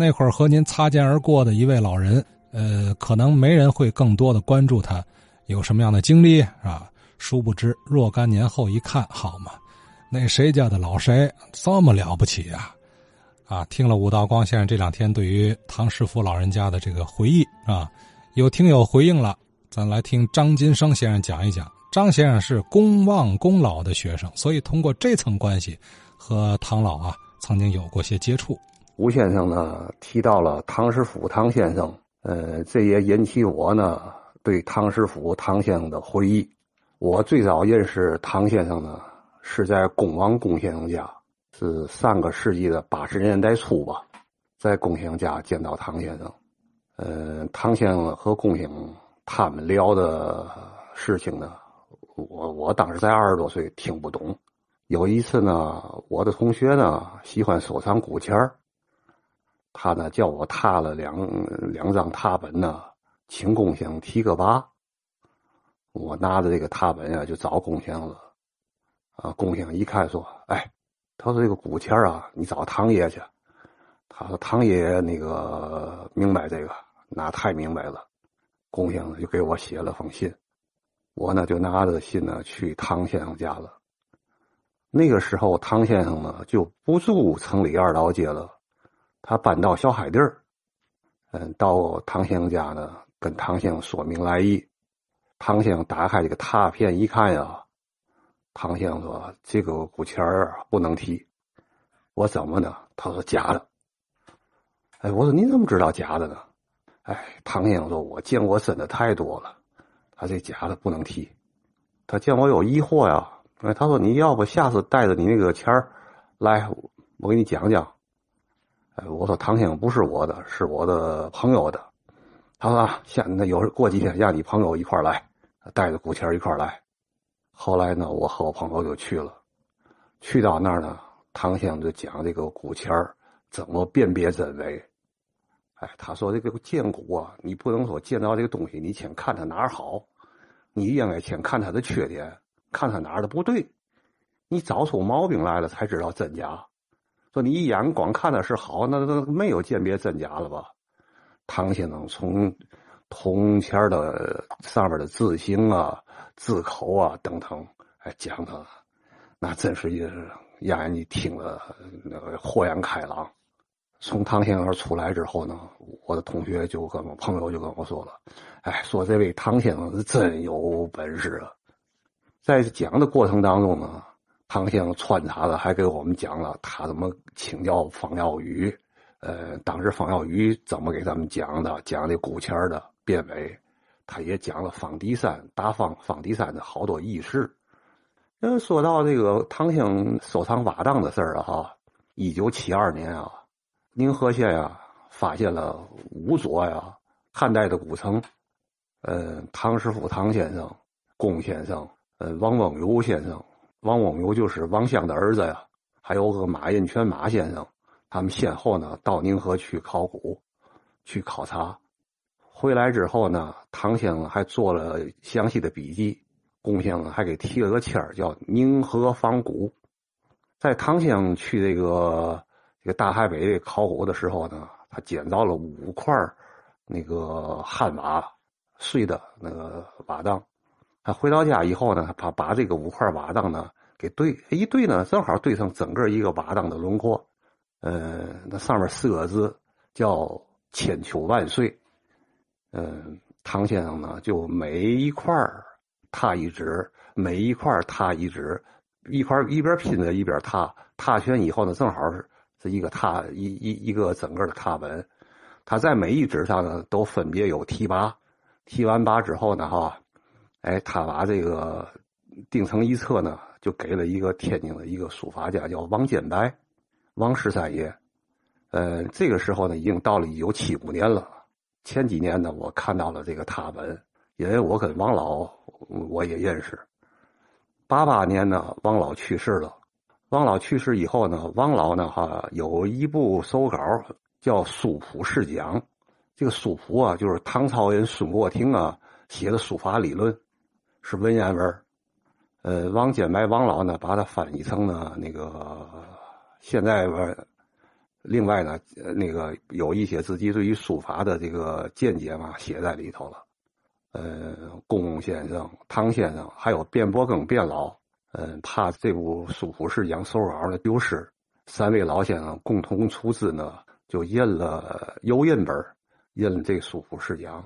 那会儿和您擦肩而过的一位老人，呃，可能没人会更多的关注他有什么样的经历啊。殊不知，若干年后一看，好嘛，那谁家的老谁这么了不起呀？啊，听了武道光先生这两天对于唐师傅老人家的这个回忆啊，有听友回应了，咱来听张金生先生讲一讲。张先生是公望公老的学生，所以通过这层关系，和唐老啊曾经有过些接触。吴先生呢提到了唐师傅唐先生，呃，这也引起我呢对唐师傅唐先生的回忆。我最早认识唐先生呢，是在龚王龚先生家，是上个世纪的八十年代初吧，在龚先生家见到唐先生。呃，唐先生和龚先生他们聊的事情呢，我我当时才二十多岁，听不懂。有一次呢，我的同学呢喜欢收藏古钱儿，他呢叫我踏了两两张拓本呢，请龚先生提个拔。我拿着这个拓本啊，就找龚先生了。啊，龚先生一看说：“哎，他说这个古钱啊，你找唐爷去。”他说：“唐爷那个明白这个，那太明白了。”龚先生就给我写了封信，我呢就拿着信呢去唐先生家了。那个时候，唐先生呢就不住城里二道街了，他搬到小海地儿。嗯，到唐先生家呢，跟唐先生说明来意。唐先生打开这个拓片一看呀，唐先生说：“这个古钱儿不能提。”我怎么呢？他说：“假的。”哎，我说：“你怎么知道假的呢？”哎，唐先生说：“我见过真的太多了，他这假的不能提。”他见我有疑惑呀，哎，他说：“你要不下次带着你那个钱儿来，我给你讲讲。”我说：“唐先生不是我的，是我的朋友的。”他说：“现那有过几天让你朋友一块来。”带着古钱一块来，后来呢，我和我朋友就去了。去到那儿呢，唐先生就讲这个古钱怎么辨别真伪。哎，他说这个见古啊，你不能说见到这个东西，你先看它哪儿好，你应该先看它的缺点，看它哪儿的不对，你找出毛病来了才知道真假。说你一眼光看的是好，那那没有鉴别真假了吧？唐先生从。铜钱的上面的字形啊、字口啊等等，哎，讲的那真是也是让人听了那个豁然开朗。从唐先生出来之后呢，我的同学就跟我朋友就跟我说了，哎，说这位唐先生是真有本事啊。在讲的过程当中呢，唐先生穿插的还给我们讲了他怎么请教方耀宇，呃，当时方耀宇怎么给他们讲的，讲这古钱的。变伪，他也讲了方第山大方方第山的好多轶事。呃，说到这个唐兴收藏瓦当的事儿啊，哈，一九七二年啊，宁河县啊发现了五座呀汉代的古城。呃，唐师傅唐先生、龚先生、呃王翁友先生，王翁友就是王相的儿子呀，还有个马印泉马先生，他们先后呢到宁河去考古，去考察。回来之后呢，唐先生还做了详细的笔记，龚先生还给提了个签儿，叫“宁河仿古”。在唐先生去这个这个大海北考古的时候呢，他捡到了五块那个汉瓦碎的那个瓦当。他回到家以后呢，他把把这个五块瓦当呢给对一对呢，正好对上整个一个瓦当的轮廓。呃，那上面四个字叫“千秋万岁”。嗯，唐先生呢，就每一块儿踏一指，每一块儿踏一指，一块一边拼着一边踏，踏全以后呢，正好是一个踏一一一个整个的踏本。他在每一指上呢，都分别有提拔，提完拔之后呢，哈，哎，他把这个定成一册呢，就给了一个天津的一个书法家，叫王建白，王十三爷。呃，这个时候呢，已经到了一九七五年了。前几年呢，我看到了这个拓本，因为我跟王老我也认识。八八年呢，王老去世了。王老去世以后呢，王老呢哈有一部手稿叫《书谱试讲》，这个书谱啊，就是唐朝人孙过庭啊写的书法理论，是文言文。呃，王建白王老呢把它翻译成了那个现在另外呢，那个有一些自己对于书法的这个见解嘛，写在里头了。呃，龚先生、唐先生，还有卞伯庚、卞老，嗯，怕这部《书府世讲》手稿的丢失，三位老先生共同出资呢，就印了油印本，印了这《书谱》是讲》。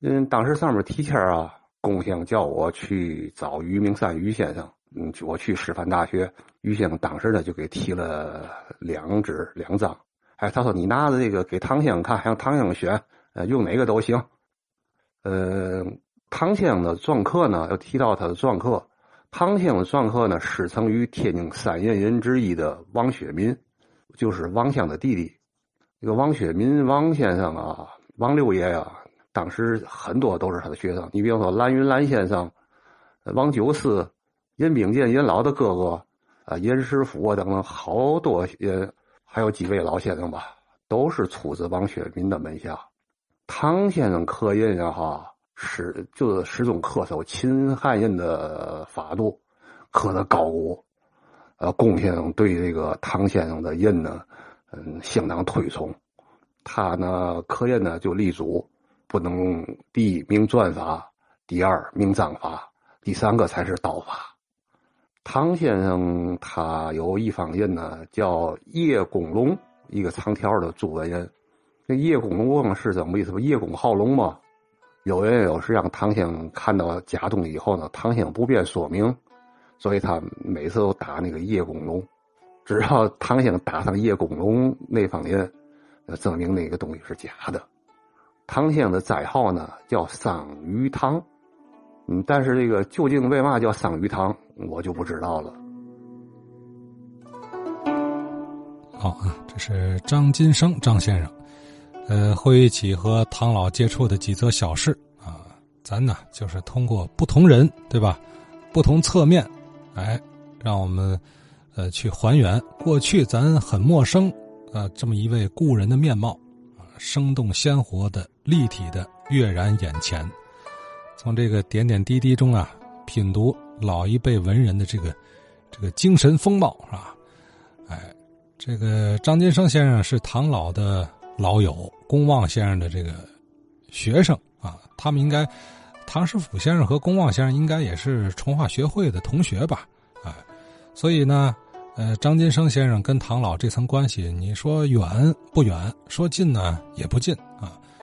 嗯，当时上面提签啊，龚先生叫我去找于明山于先生，嗯，我去师范大学，于先生当时呢就给提了两纸两张，哎，他说你拿着这个给唐先生看，让唐先生选，呃，用哪个都行。呃，唐先生的篆刻呢，要提到他的篆刻。唐先生的篆刻呢，师承于天津三贤人之一的王学民，就是王相的弟弟。这个王学民王先生啊，王六爷呀，当时很多都是他的学生。你比方说蓝云蓝先生、王九思、严炳建严老的哥哥啊，严师傅啊等等，好多人，还有几位老先生吧，都是出自王学民的门下。唐先生刻印啊，哈，始就是始终恪守秦汉印的法度，刻的高古。呃，龚先生对这个唐先生的印呢，嗯，相当推崇。他呢刻印呢就立足，不能第一明篆法，第二明章法，第三个才是刀法。唐先生他有一方印呢，叫叶公龙，一个长条的朱文印。这叶公龙是怎么意思？叶公好龙嘛。有人有时让唐先生看到假东西以后呢，唐先生不便说明，所以他每次都打那个叶公龙。只要唐先生打上叶公龙那方面，证明那个东西是假的。唐先生的斋号呢叫桑榆堂，嗯，但是这个究竟为嘛叫桑榆堂，我就不知道了。好啊，这是张金生张先生。呃，回忆起和唐老接触的几则小事啊，咱呢就是通过不同人，对吧？不同侧面，哎，让我们呃去还原过去咱很陌生啊这么一位故人的面貌，生动鲜活的、立体的跃然眼前。从这个点点滴滴中啊，品读老一辈文人的这个这个精神风貌，是吧？哎，这个张金生先生是唐老的。老友龚望先生的这个学生啊，他们应该唐师傅先生和龚望先生应该也是崇化学会的同学吧？啊，所以呢，呃，张金生先生跟唐老这层关系，你说远不远？说近呢也不近啊。